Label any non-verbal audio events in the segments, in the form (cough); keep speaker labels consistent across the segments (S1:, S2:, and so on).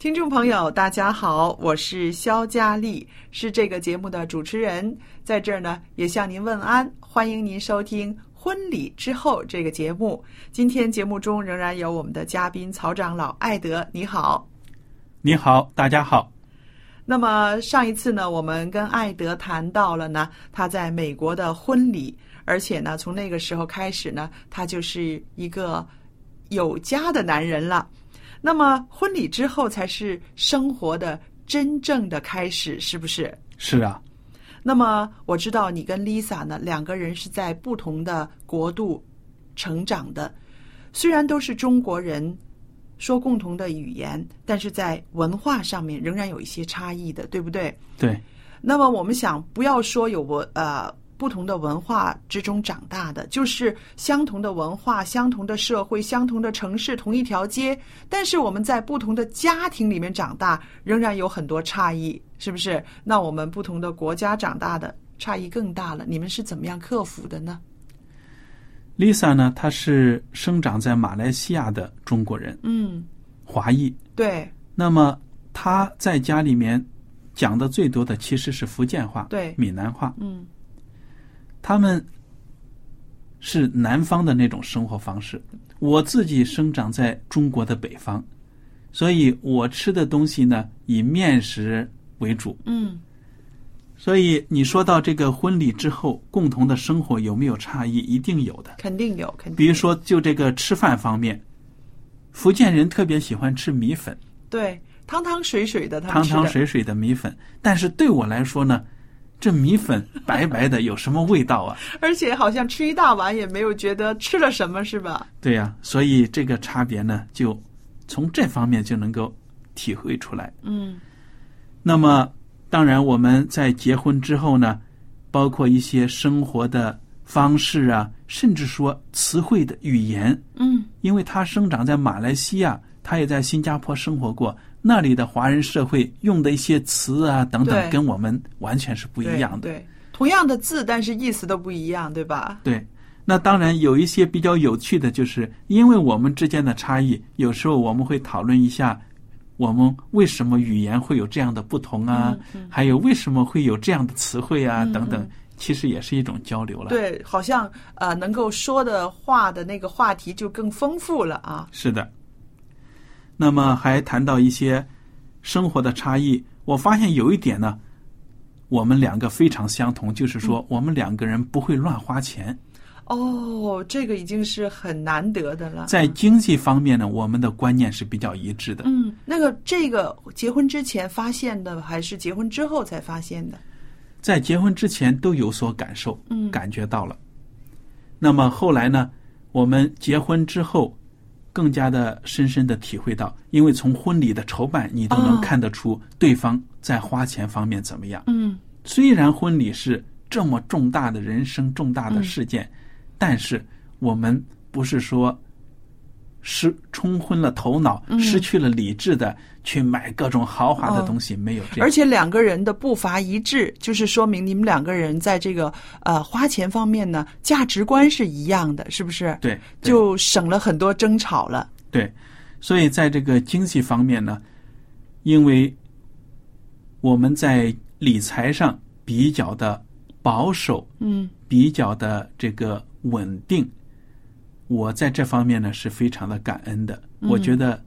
S1: 听众朋友，大家好，我是肖佳丽，是这个节目的主持人，在这儿呢也向您问安，欢迎您收听《婚礼之后》这个节目。今天节目中仍然有我们的嘉宾曹长老艾德，你好。
S2: 你好，大家好。
S1: 那么上一次呢，我们跟艾德谈到了呢他在美国的婚礼，而且呢从那个时候开始呢，他就是一个有家的男人了。那么婚礼之后才是生活的真正的开始，是不是？
S2: 是啊，
S1: 那么我知道你跟 Lisa 呢两个人是在不同的国度成长的，虽然都是中国人，说共同的语言，但是在文化上面仍然有一些差异的，对不对？
S2: 对，
S1: 那么我们想，不要说有文呃不同的文化之中长大的，就是相同的文化、相同的社会、相同的城市、同一条街，但是我们在不同的家庭里面长大，仍然有很多差异，是不是？那我们不同的国家长大的差异更大了，你们是怎么样克服的呢
S2: ？Lisa 呢，她是生长在马来西亚的中国人，
S1: 嗯，
S2: 华裔。
S1: 对
S2: 那么她在家里面讲的最多的其实是福建话，
S1: 对
S2: 闽南话。
S1: 嗯
S2: 他们是南方的那种生活方式。我自己生长在中国的北方，所以我吃的东西呢以面食为主。
S1: 嗯
S2: 所以你说到这个婚礼之后共同的生活有没有差异？一定有的。
S1: 肯定有，肯定。
S2: 比如说，就这个吃饭方面，福建人特别喜欢吃米粉，
S1: 对汤汤水水的，
S2: 汤汤水水的米粉。但是对我来说呢，这米粉白白的，有什么味道啊？
S1: 而且好像吃一大碗也没有觉得吃了什么，是吧？
S2: 对呀、所以这个差别呢，就从这方面就能够体会出来。
S1: 嗯
S2: 那么，当然我们在结婚之后呢，包括一些生活的方式啊，甚至说词汇的语言，
S1: 嗯
S2: 因为他生长在马来西亚，他也在新加坡生活过，那里的华人社会用的一些词啊等等，跟我们完全是不一样的。
S1: 对对，同样的字，但是意思都不一样，对吧？
S2: 对，那当然有一些比较有趣的，就是因为我们之间的差异，有时候我们会讨论一下，我们为什么语言会有这样的不同啊？还有为什么会有这样的词汇啊？等等，其实也是一种交流了。，
S1: 对，好像呃，能够说的话的那个话题就更丰富了啊。
S2: 是的。那么还谈到一些生活的差异，我发现有一点呢，我们两个非常相同，就是说我们两个人不会乱花钱。
S1: 哦，这个已经是很难得的了。
S2: 在经济方面呢，我们的观念是比较一致的。
S1: 嗯，那个这个结婚之前发现的，还是结婚之后才发现的？
S2: 在结婚之前都有所感受，
S1: 嗯
S2: 感觉到了。那么后来呢，我们结婚之后，更加的深深的体会到，因为从婚礼的筹办，你都能
S1: 哦。
S2: 看得出对方在花钱方面怎么样。
S1: 嗯。
S2: 虽然婚礼是这么重大的人生重大的事件，但是我们不是说失冲昏了头脑、失去了理智的去买各种豪华的东西，没有这样。
S1: 而且两个人的步伐一致，就是说明你们两个人在这个呃花钱方面呢，价值观是一样的，是不是？
S2: 对，对
S1: 就省了很多争吵了。
S2: 对，所以在这个经济方面呢，因为我们在理财上比较的保守，
S1: 嗯
S2: 比较的这个稳定，我在这方面呢是非常的感恩的。我觉得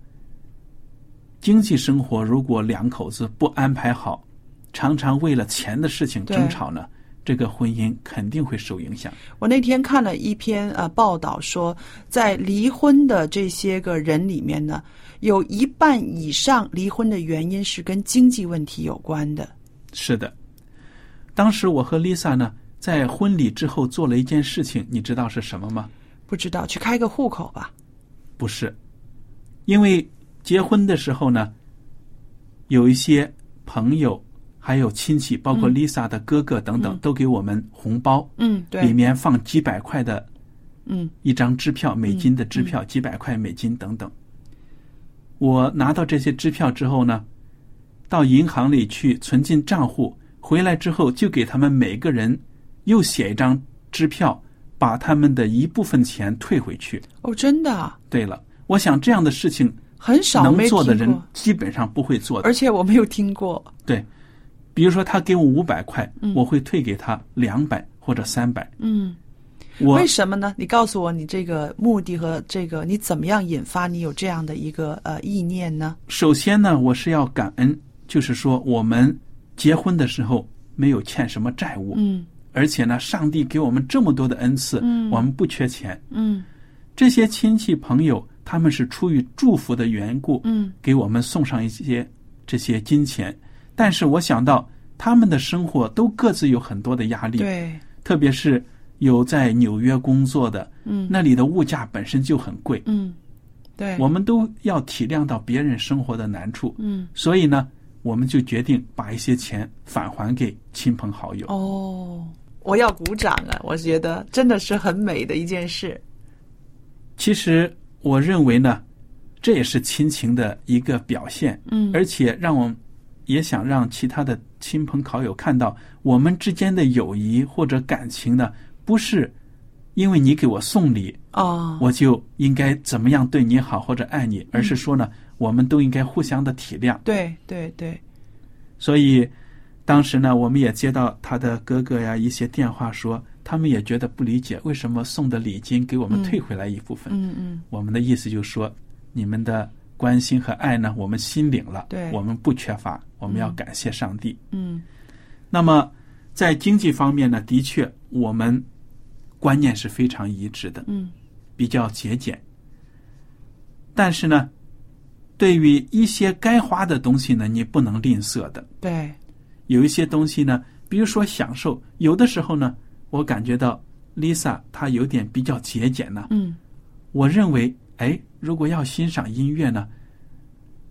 S2: 经济生活如果两口子不安排好，常常为了钱的事情争吵呢，这个婚姻肯定会受影响。
S1: 我那天看了一篇呃报道说，在离婚的这些个人里面呢，有一半以上离婚的原因是跟经济问题有关的。
S2: 是的，当时我和 Lisa 呢，在婚礼之后做了一件事情，你知道是什么吗？
S1: 不知道去开个户口吧？
S2: 不是，因为结婚的时候呢，有一些朋友还有亲戚，包括 Lisa 的哥哥等等，都给我们红包，
S1: 嗯，对。
S2: 里，面放几百块的
S1: 嗯。
S2: 一张支票，美金的支票，几百块美金等等。我拿到这些支票之后呢，到银行里去存进账户，回来之后就给他们每个人又写一张支票，把他们的一部分钱退回去。
S1: 哦，真的啊
S2: 对了，我想这样的事情
S1: 很少
S2: 能做的人，基本上不会做的。
S1: 而且我没有听过。
S2: 对，比如说他给我五百块，我会退给他两百或者三百。
S1: 嗯，
S2: 我
S1: 为什么呢？你告诉我你这个目的和这个你怎么样引发你有这样的一个呃意念呢？
S2: 首先呢，我是要感恩，就是说我们结婚的时候没有欠什么债务，
S1: 嗯
S2: 而且呢，上帝给我们这么多的恩赐，
S1: 嗯。
S2: 我们不缺钱。
S1: 嗯。
S2: 这些亲戚朋友，他们是出于祝福的缘故，
S1: 嗯。
S2: 给我们送上一些这些金钱。但是我想到他们的生活都各自有很多的压力，
S1: 对，
S2: 特别是有在纽约工作的，
S1: 嗯。
S2: 那里的物价本身就很贵，
S1: 嗯。对，
S2: 我们都要体谅到别人生活的难处，
S1: 嗯。
S2: 所以呢，我们就决定把一些钱返还给亲朋好友。
S1: 哦，我要鼓掌啊！我觉得真的是很美的一件事。
S2: 其实我认为呢，这也是亲情的一个表现，
S1: 嗯
S2: 而且让我也想让其他的亲朋好友看到，我们之间的友谊或者感情呢，不是因为你给我送礼，
S1: 哦，
S2: 我就应该怎么样对你好或者爱你，而是说呢，我们都应该互相的体谅。
S1: 对对对，
S2: 所以当时呢，我们也接到他的哥哥呀一些电话说，他们也觉得不理解，为什么送的礼金给我们退回来一部分？
S1: 嗯嗯
S2: 我们的意思就是说，你们的关心和爱呢，我们心领了，
S1: 对
S2: 我们不缺乏，我们要感谢上帝。
S1: 嗯
S2: 那么在经济方面呢，的确我们观念是非常一致的，
S1: 嗯
S2: 比较节俭。但是呢，对于一些该花的东西呢，你不能吝啬的。
S1: 对，
S2: 有一些东西呢，比如说享受，有的时候呢，我感觉到 Lisa 她有点比较节俭呢。
S1: 嗯。
S2: 我认为，哎，如果要欣赏音乐呢，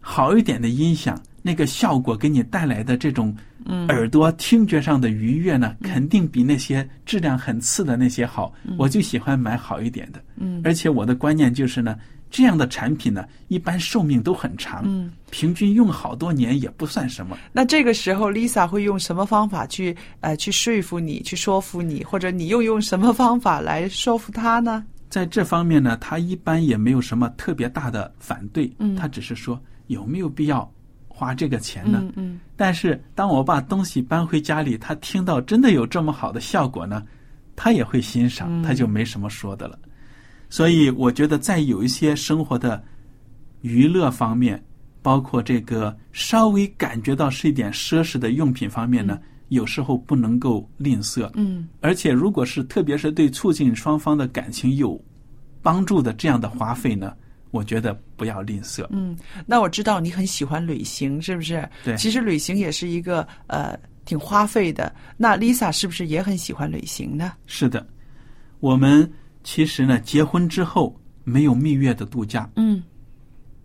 S2: 好一点的音响，那个效果给你带来的这种
S1: 嗯。
S2: 耳朵听觉上的愉悦呢，肯定比那些质量很次的那些好。我就喜欢买好一点的，
S1: 嗯。
S2: 而且我的观念就是呢，这样的产品呢，一般寿命都很长，
S1: 嗯。
S2: 平均用好多年也不算什么。
S1: 那这个时候，Lisa 会用什么方法去呃去说服你，去说服你，或者你又用什么方法来说服他呢？
S2: 在这方面呢，他一般也没有什么特别大的反对，
S1: 嗯
S2: 他只是说有没有必要花这个钱呢？
S1: 嗯嗯
S2: 但是当我把东西搬回家里，他听到真的有这么好的效果呢，他也会欣赏，
S1: 嗯
S2: 他就没什么说的了。所以我觉得在有一些生活的娱乐方面，包括这个稍微感觉到是一点奢侈的用品方面呢，有时候不能够吝啬。
S1: 嗯
S2: 而且，如果是特别是对促进双方的感情有帮助的这样的花费呢，我觉得不要吝啬。
S1: 嗯。那我知道你很喜欢旅行，是不是？
S2: 对
S1: 其实旅行也是一个呃挺花费的。那 Lisa 是不是也很喜欢旅行呢？
S2: 是的，我们其实呢，结婚之后没有蜜月的度假，
S1: 嗯。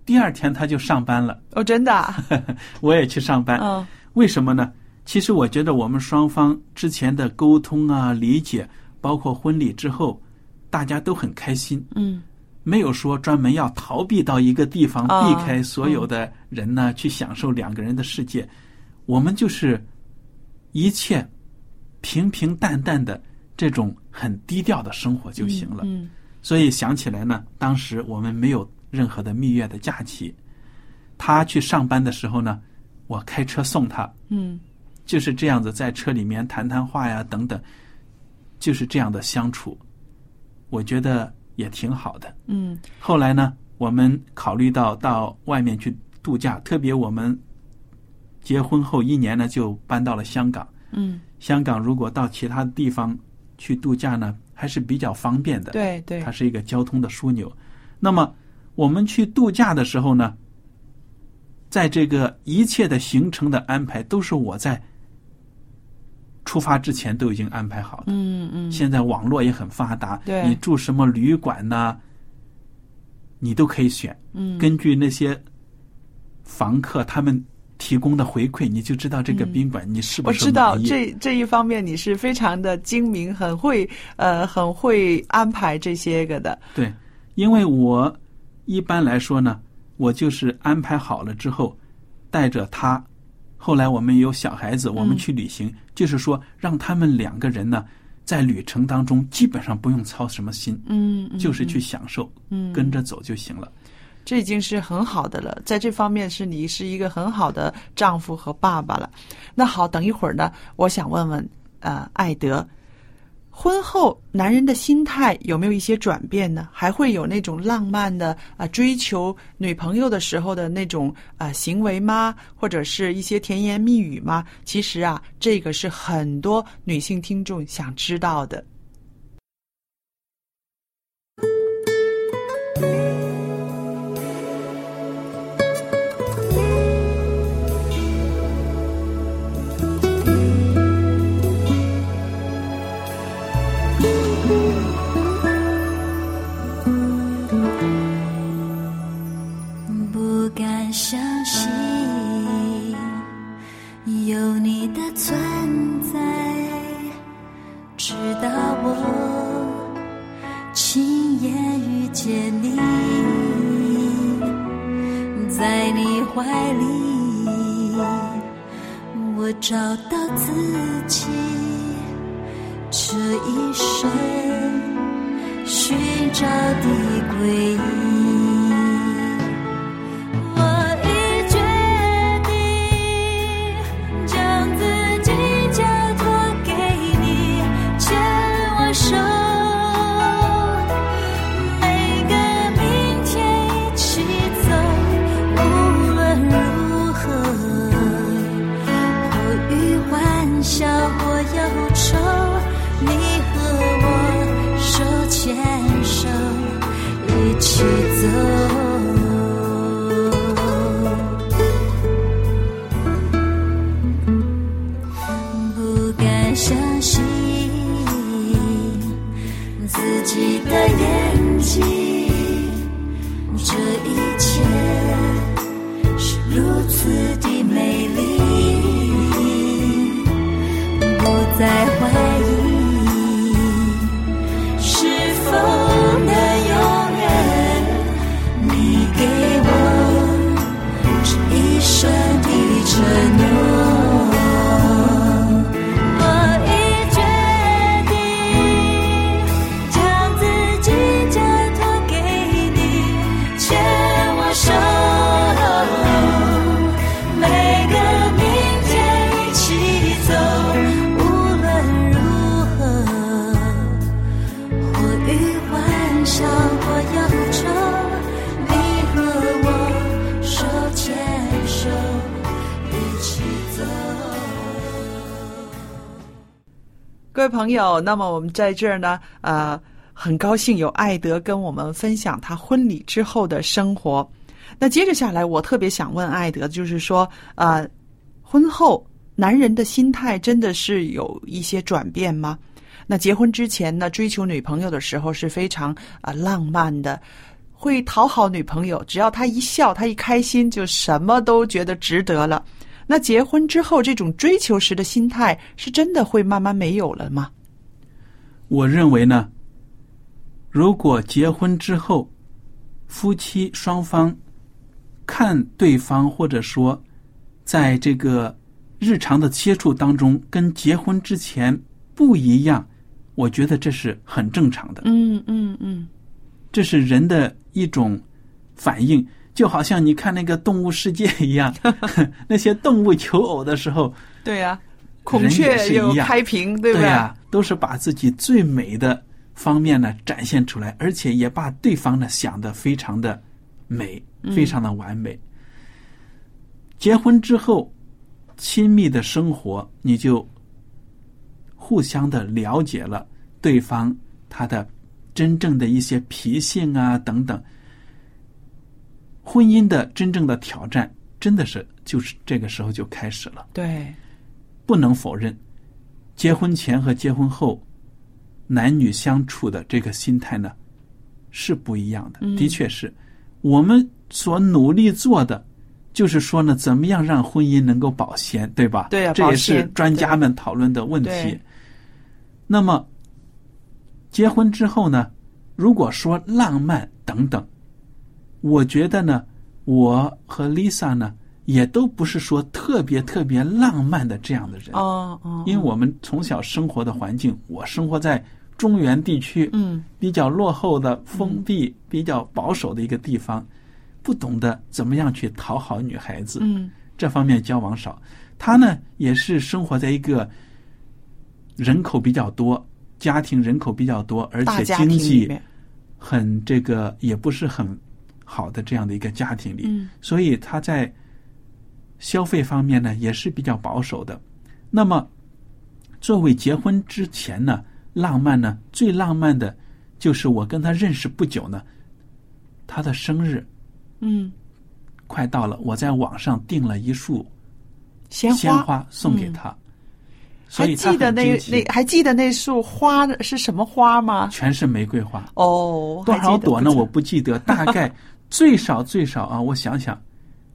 S2: 第二天他就上班了，
S1: 哦，真的、啊？(laughs)
S2: 我也去上班。
S1: 嗯
S2: 为什么呢？其实我觉得我们双方之前的沟通啊、理解，包括婚礼之后，大家都很开心。
S1: 嗯
S2: 没有说专门要逃避到一个地方，
S1: 啊
S2: 避开所有的人呢，去享受两个人的世界。我们就是一切平平淡淡的这种很低调的生活就行了。
S1: 嗯
S2: 所以想起来呢，当时我们没有任何的蜜月的假期。他去上班的时候呢，我开车送他，
S1: 嗯
S2: 就是这样子在车里面谈谈话呀，等等，就是这样的相处，我觉得也挺好的。
S1: 嗯
S2: 后来呢，我们考虑到到外面去度假，特别我们结婚后一年呢，就搬到了香港。
S1: 嗯，
S2: 香港如果到其他地方去度假呢，还是比较方便的。
S1: 对对
S2: 它，是一个交通的枢纽。那么我们去度假的时候呢，在这个一切的行程的安排都是我在出发之前都已经安排好的。
S1: 嗯嗯
S2: 现在网络也很发达，
S1: 对
S2: 你住什么旅馆呢、你都可以选。
S1: 嗯
S2: 根据那些房客他们提供的回馈，你就知道这个宾馆你是不是
S1: 嗯我知道这这一方面你是非常的精明，很会呃很会安排这些个的。
S2: 对，因为我一般来说呢，我就是安排好了之后，带着他。后来我们有小孩子，我们去旅行，就是说让他们两个人呢，在旅程当中基本上不用操什么心，
S1: 嗯，嗯
S2: 就是去享受，
S1: 嗯
S2: 跟着走就行了。
S1: 这已经是很好的了，在这方面是你是一个很好的丈夫和爸爸了。那好，等一会儿呢，我想问问呃，艾德，婚后男人的心态有没有一些转变呢？还会有那种浪漫的啊、追求女朋友的时候的那种啊、行为吗？或者是一些甜言蜜语吗？其实啊，这个是很多女性听众想知道的。
S3: 怀里，我找到自己，
S1: 友，那么我们在这儿呢，呃，很高兴有艾德跟我们分享他婚礼之后的生活。那接着下来，我特别想问艾德，就是说，呃，婚后男人的心态真的是有一些转变吗？那结婚之前呢，追求女朋友的时候是非常啊、浪漫的，会讨好女朋友，只要她一笑，她一开心，就什么都觉得值得了。那结婚之后，这种追求时的心态是真的会慢慢没有了吗？
S2: 我认为呢，如果结婚之后夫妻双方看对方，或者说在这个日常的接触当中，跟结婚之前不一样，我觉得这是很正常的。
S1: 嗯嗯嗯，
S2: 这是人的一种反应，就好像你看那个动物世界一样，(laughs) 那些动物求偶的时候，
S1: 对呀、孔雀有开屏，对不
S2: 对呀、都是把自己最美的方面呢展现出来，而且也把对方呢想的非常的美，非常的完美。结婚之后，亲密的生活，你就互相的了解了对方他的真正的一些脾性啊等等。婚姻的真正的挑战，真的是就是这个时候就开始了。
S1: 对，
S2: 不能否认，结婚前和结婚后男女相处的这个心态呢是不一样的。的确是，我们所努力做的，就是说呢，怎么样让婚姻能够保鲜，对吧？
S1: 对啊
S2: 这也是专家们讨论的问题。那么，结婚之后呢，如果说浪漫等等，我觉得呢，我和 Lisa 呢，也都不是说特别特别浪漫的这样的人。
S1: 哦哦，
S2: 因为我们从小生活的环境，我生活在中原地区，
S1: 嗯，
S2: 比较落后的、封闭、比较保守的一个地方，不懂得怎么样去讨好女孩子，
S1: 嗯。
S2: 这方面交往少。他呢，也是生活在一个人口比较多、家庭人口比较多，而且经济，很这个也不是很好的这样的一个家庭里，
S1: 嗯。
S2: 所以他在消费方面呢也是比较保守的。那么，作为结婚之前呢，浪漫呢最浪漫的，就是我跟他认识不久呢，他的生日。
S1: 嗯，
S2: 快到了，我在网上订了一束
S1: 鲜
S2: 鲜花送给他，所
S1: 还
S2: 以他
S1: 记得那那还记得那束花的是什么花吗？
S2: 全是玫瑰花，
S1: 哦，
S2: 多少朵呢？(laughs) 我不记得，大概最少最少啊，我想想，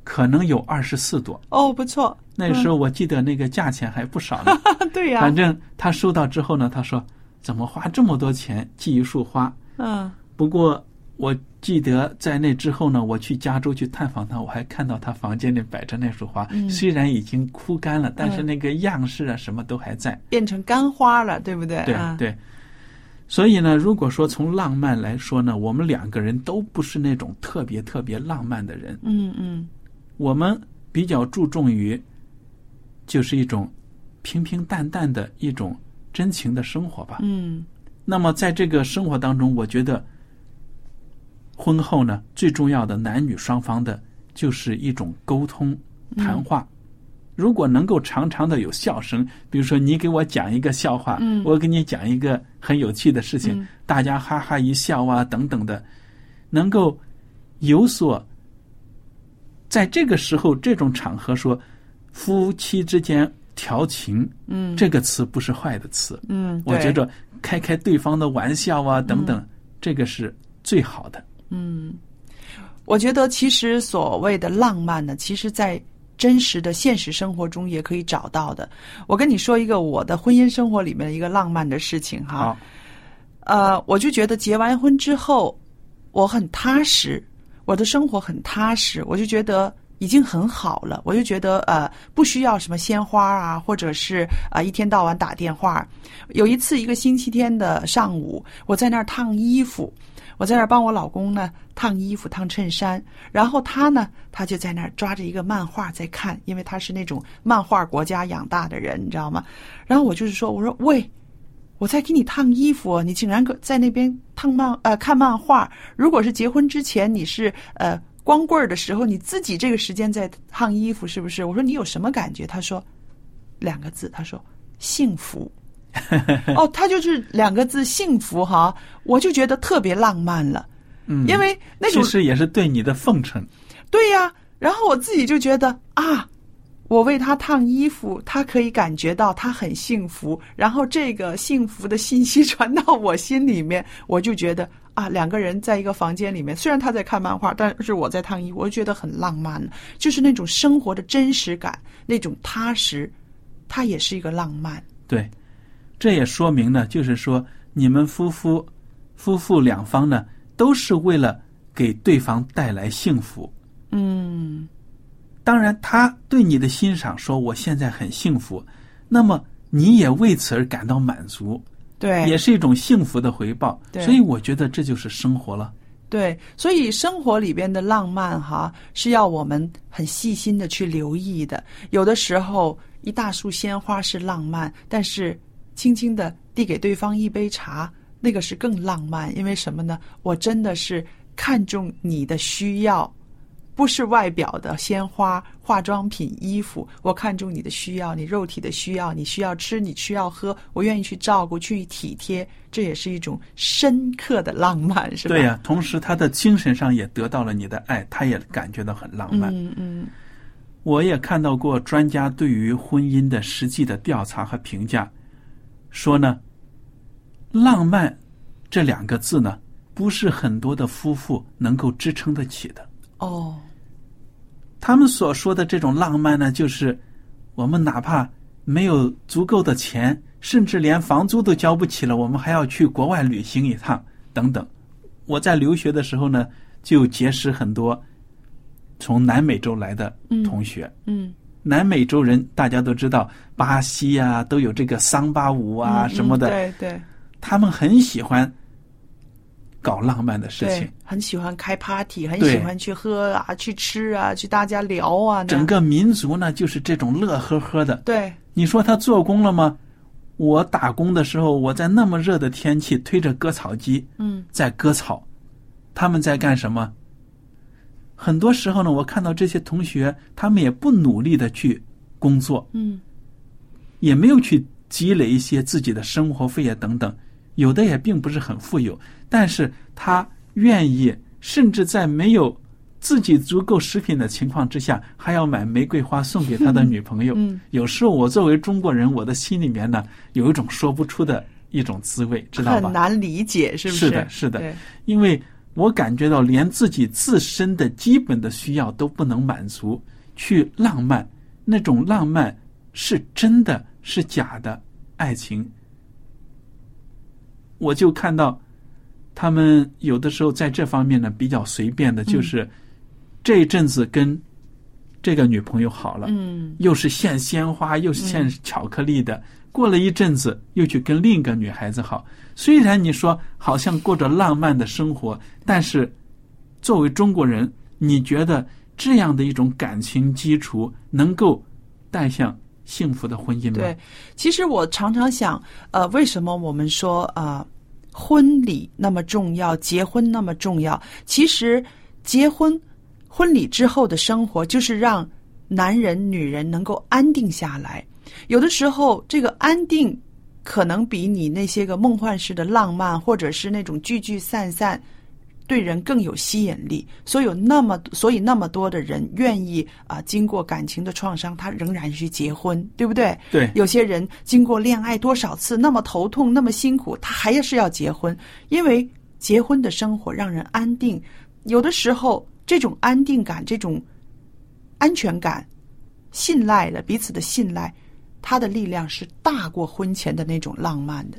S2: 可能有二十四朵。
S1: 哦，不错，
S2: 那个时候我记得那个价钱还不少呢。(laughs)
S1: 对呀、
S2: 反正他收到之后呢，他说怎么花这么多钱寄一束花？
S1: 嗯
S2: 不过我记得在那之后呢，我去加州去探访他，我还看到他房间里摆着那束花，
S1: 嗯
S2: 虽然已经枯干了，但是那个样式啊什么都还在。
S1: 变成干花了，对不对？
S2: 对
S1: 啊、
S2: 对。所以呢，如果说从浪漫来说呢，我们两个人都不是那种特别特别浪漫的人，
S1: 嗯嗯
S2: 我们比较注重于，就是一种平平淡淡的一种真情的生活吧。
S1: 嗯
S2: 那么在这个生活当中，我觉得婚后呢，最重要的男女双方的就是一种沟通谈话。如果能够常常的有笑声，比如说你给我讲一个笑话，
S1: 嗯
S2: 我给你讲一个很有趣的事情，
S1: 嗯
S2: 大家哈哈一笑啊，等等的，能够有所在这个时候这种场合说夫妻之间调情，
S1: 嗯，
S2: 这个词不是坏的词，
S1: 嗯，
S2: 我觉着开开对方的玩笑啊，等等，这个是最好的。
S1: 嗯，我觉得其实所谓的浪漫呢，其实在真实的现实生活中也可以找到的。我跟你说一个我的婚姻生活里面的一个浪漫的事情哈。呃，我就觉得结完婚之后，我很踏实，我的生活很踏实，我就觉得已经很好了。我就觉得呃，不需要什么鲜花啊，或者是啊、一天到晚打电话。有一次，一个星期天的上午，我在那儿烫衣服，我在那儿帮我老公呢烫衣服、烫衬衫，然后他呢，他就在那儿抓着一个漫画在看，因为他是那种漫画国家养大的人，你知道吗？然后我就是说，我说喂。我在给你烫衣服，你竟然搁在那边烫漫呃看漫画。如果是结婚之前你是呃光棍儿的时候，你自己这个时间在烫衣服，是不是？我说你有什么感觉？他说两个字，他说幸福。(laughs) 哦，他就是两个字幸福哈，我就觉得特别浪漫了，
S2: 嗯，
S1: 因为那种
S2: 其实也是对你的奉承。
S1: 对呀、然后我自己就觉得啊，我为他烫衣服，他可以感觉到他很幸福，然后这个幸福的信息传到我心里面，我就觉得啊，两个人在一个房间里面，虽然他在看漫画，但是我在烫衣服，我就觉得很浪漫，就是那种生活的真实感，那种踏实，它也是一个浪漫。
S2: 对，这也说明呢，就是说你们夫妇夫妇两方呢，都是为了给对方带来幸福。
S1: 嗯
S2: 当然，他对你的欣赏说我现在很幸福，那么你也为此而感到满足，
S1: 对，
S2: 也是一种幸福的回报。
S1: 对
S2: 所以我觉得这就是生活了。
S1: 对，所以生活里边的浪漫哈，是要我们很细心的去留意的。有的时候，一大束鲜花是浪漫，但是轻轻的递给对方一杯茶，那个是更浪漫。因为什么呢？我真的是看重你的需要，不是外表的鲜花、化妆品、衣服。我看中你的需要，你肉体的需要，你需要吃，你需要喝，我愿意去照顾、去体贴，这也是一种深刻的浪漫，是吧？
S2: 对呀、同时他的精神上也得到了你的爱，他也感觉到很浪漫。
S1: 嗯嗯
S2: 我也看到过专家对于婚姻的实际的调查和评价，说呢，浪漫这两个字呢，不是很多的夫妇能够支撑得起的。
S1: 哦，
S2: 他们所说的这种浪漫呢，就是我们哪怕没有足够的钱，甚至连房租都交不起了，我们还要去国外旅行一趟，等等。我在留学的时候呢，就结识很多从南美洲来的同学。
S1: 嗯
S2: 南美洲人大家都知道，巴西啊都有这个桑巴舞啊
S1: 嗯
S2: 什么的，
S1: 嗯对对
S2: 他们很喜欢搞浪漫的事情。，
S1: 很喜欢开 party，很喜欢去喝啊，去吃啊，去大家聊啊，
S2: 整个民族呢，就是这种乐呵呵的。
S1: 对
S2: 你说他做工了吗？我打工的时候，我在那么热的天气推着割草机
S1: 嗯
S2: 在割草，他们在干什么？很多时候呢，我看到这些同学，他们也不努力的去工作，
S1: 嗯
S2: 也没有去积累一些自己的生活费啊等等，有的也并不是很富有，但是他愿意，甚至在没有自己足够食品的情况之下，还要买玫瑰花送给他的女朋友。
S1: 嗯 (laughs)
S2: 有时候我作为中国人，我的心里面呢有一种说不出的一种滋味，知道吧？
S1: 很难理解，是不
S2: 是是的是的因为我感觉到连自己自身的基本的需要都不能满足，去浪漫，那种浪漫是真的是假的爱情，我就看到他们有的时候在这方面呢比较随便的，就是这一阵子跟这个女朋友好了，
S1: 嗯
S2: 又是献鲜花，又是献巧克力的。过了一阵子，又去跟另一个女孩子好。虽然你说好像过着浪漫的生活，但是作为中国人，你觉得这样的一种感情基础能够带向幸福的婚姻吗？
S1: 对，其实我常常想，呃，为什么我们说呃，婚礼那么重要，结婚那么重要？其实结婚、婚礼之后的生活，就是让男人、女人能够安定下来。有的时候，这个安定可能比你那些个梦幻式的浪漫，或者是那种聚聚散散，对人更有吸引力。所以有那么所以那么多的人愿意啊、经过感情的创伤，他仍然去结婚，对不对？
S2: 对
S1: 有些人经过恋爱多少次，那么头痛，那么辛苦，他还是要结婚，因为结婚的生活让人安定。有的时候，这种安定感、这种安全感、信赖的彼此的信赖，它的力量是大过婚前的那种浪漫的。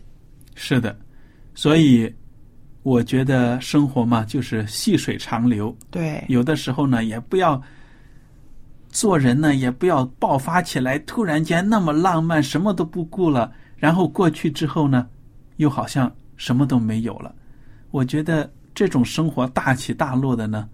S2: 是的，所以我觉得生活嘛，就是细水长流。
S1: 对，
S2: 有的时候呢，也不要做人呢，也不要爆发起来，突然间那么浪漫，什么都不顾了，然后过去之后呢，又好像什么都没有了。我觉得这种生活大起大落的呢，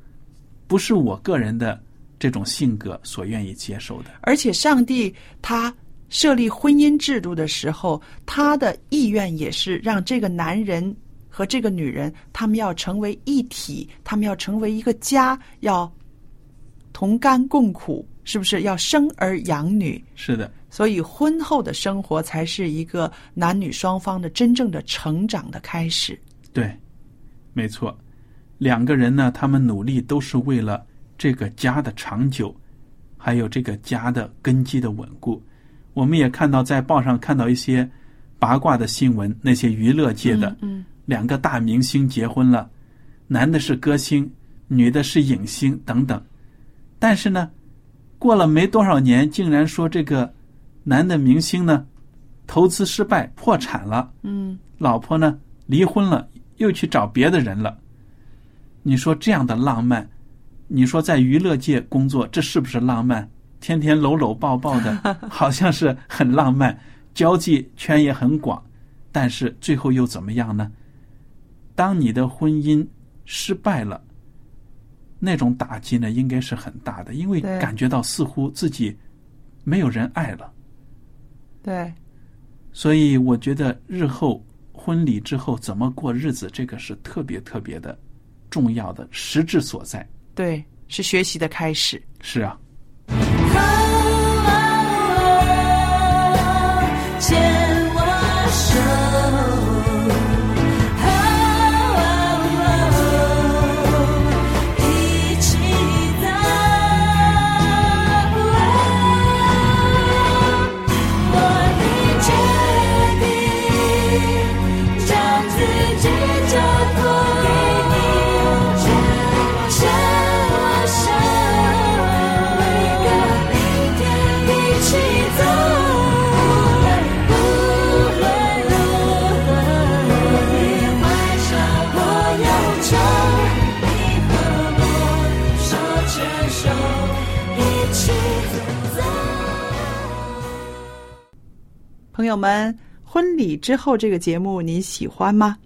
S2: 不是我个人的这种性格所愿意接受的。
S1: 而且上帝他设立婚姻制度的时候，他的意愿也是让这个男人和这个女人，他们要成为一体，他们要成为一个家，要同甘共苦，是不是？要生儿养女。
S2: 是的，
S1: 所以婚后的生活才是一个男女双方的真正的成长的开始。
S2: 对，没错，两个人呢，他们努力都是为了这个家的长久，还有这个家的根基的稳固。我们也看到在报上看到一些八卦的新闻，那些娱乐界的、
S1: 嗯
S2: 两个大明星结婚了，男的是歌星，女的是影星等等。但是呢，过了没多少年，竟然说这个男的明星呢，投资失败破产了，
S1: 嗯
S2: 老婆呢离婚了，又去找别的人了。你说这样的浪漫，你说在娱乐界工作，这是不是浪漫？天天搂搂抱抱的，(laughs) 好像是很浪漫，交际圈也很广，但是最后又怎么样呢？当你的婚姻失败了，那种打击呢，应该是很大的，因为感觉到似乎自己没有人爱了。
S1: 对，
S2: 所以我觉得日后婚礼之后怎么过日子，这个是特别特别的重要的实质所在。
S1: 对，是学习的开始。
S2: 是啊，
S3: 牵我手，
S1: 友们，婚礼之后这个节目您喜欢吗？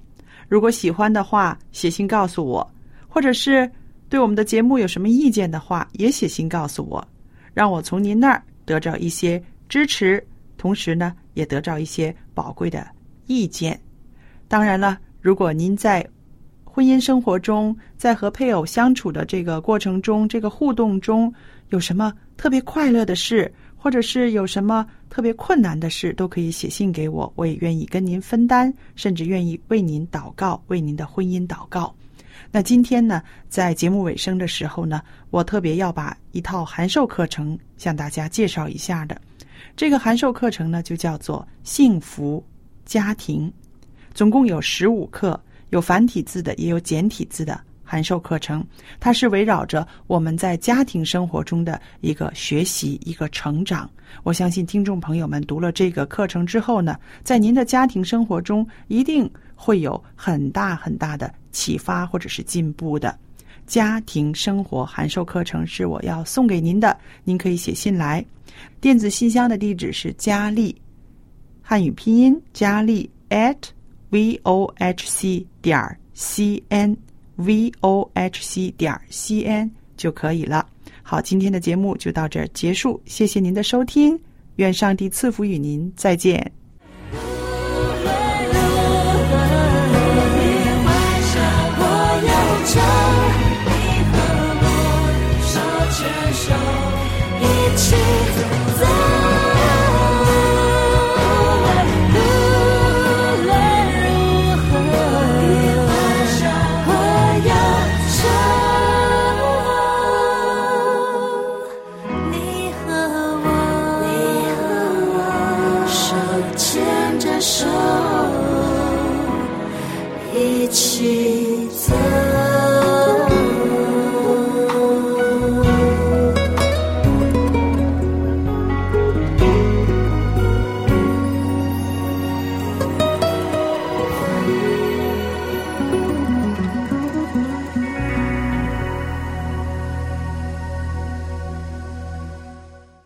S1: 如果喜欢的话，写信告诉我，或者是对我们的节目有什么意见的话，也写信告诉我，让我从您那儿得到一些支持，同时呢，也得到一些宝贵的意见。当然了，如果您在婚姻生活中，在和配偶相处的这个过程中，这个互动中有什么特别快乐的事，或者是有什么特别困难的事，都可以写信给我，我也愿意跟您分担，甚至愿意为您祷告，为您的婚姻祷告。那今天呢，在节目尾声的时候呢，我特别要把一套函授课程向大家介绍一下的。这个函授课程呢，就叫做《幸福家庭》，总共有十五课，有繁体字的，也有简体字的函授课程。它是围绕着我们在家庭生活中的一个学习、一个成长。我相信听众朋友们读了这个课程之后呢，在您的家庭生活中一定会有很大很大的启发或者是进步的。家庭生活函授课程是我要送给您的，您可以写信来。电子信箱的地址是佳丽，汉语拼音佳丽 at v o h c 点 c n v o h c 点 c n 就可以了。好，今天的节目就到这儿结束，谢谢您的收听，愿上帝赐福与您，再见。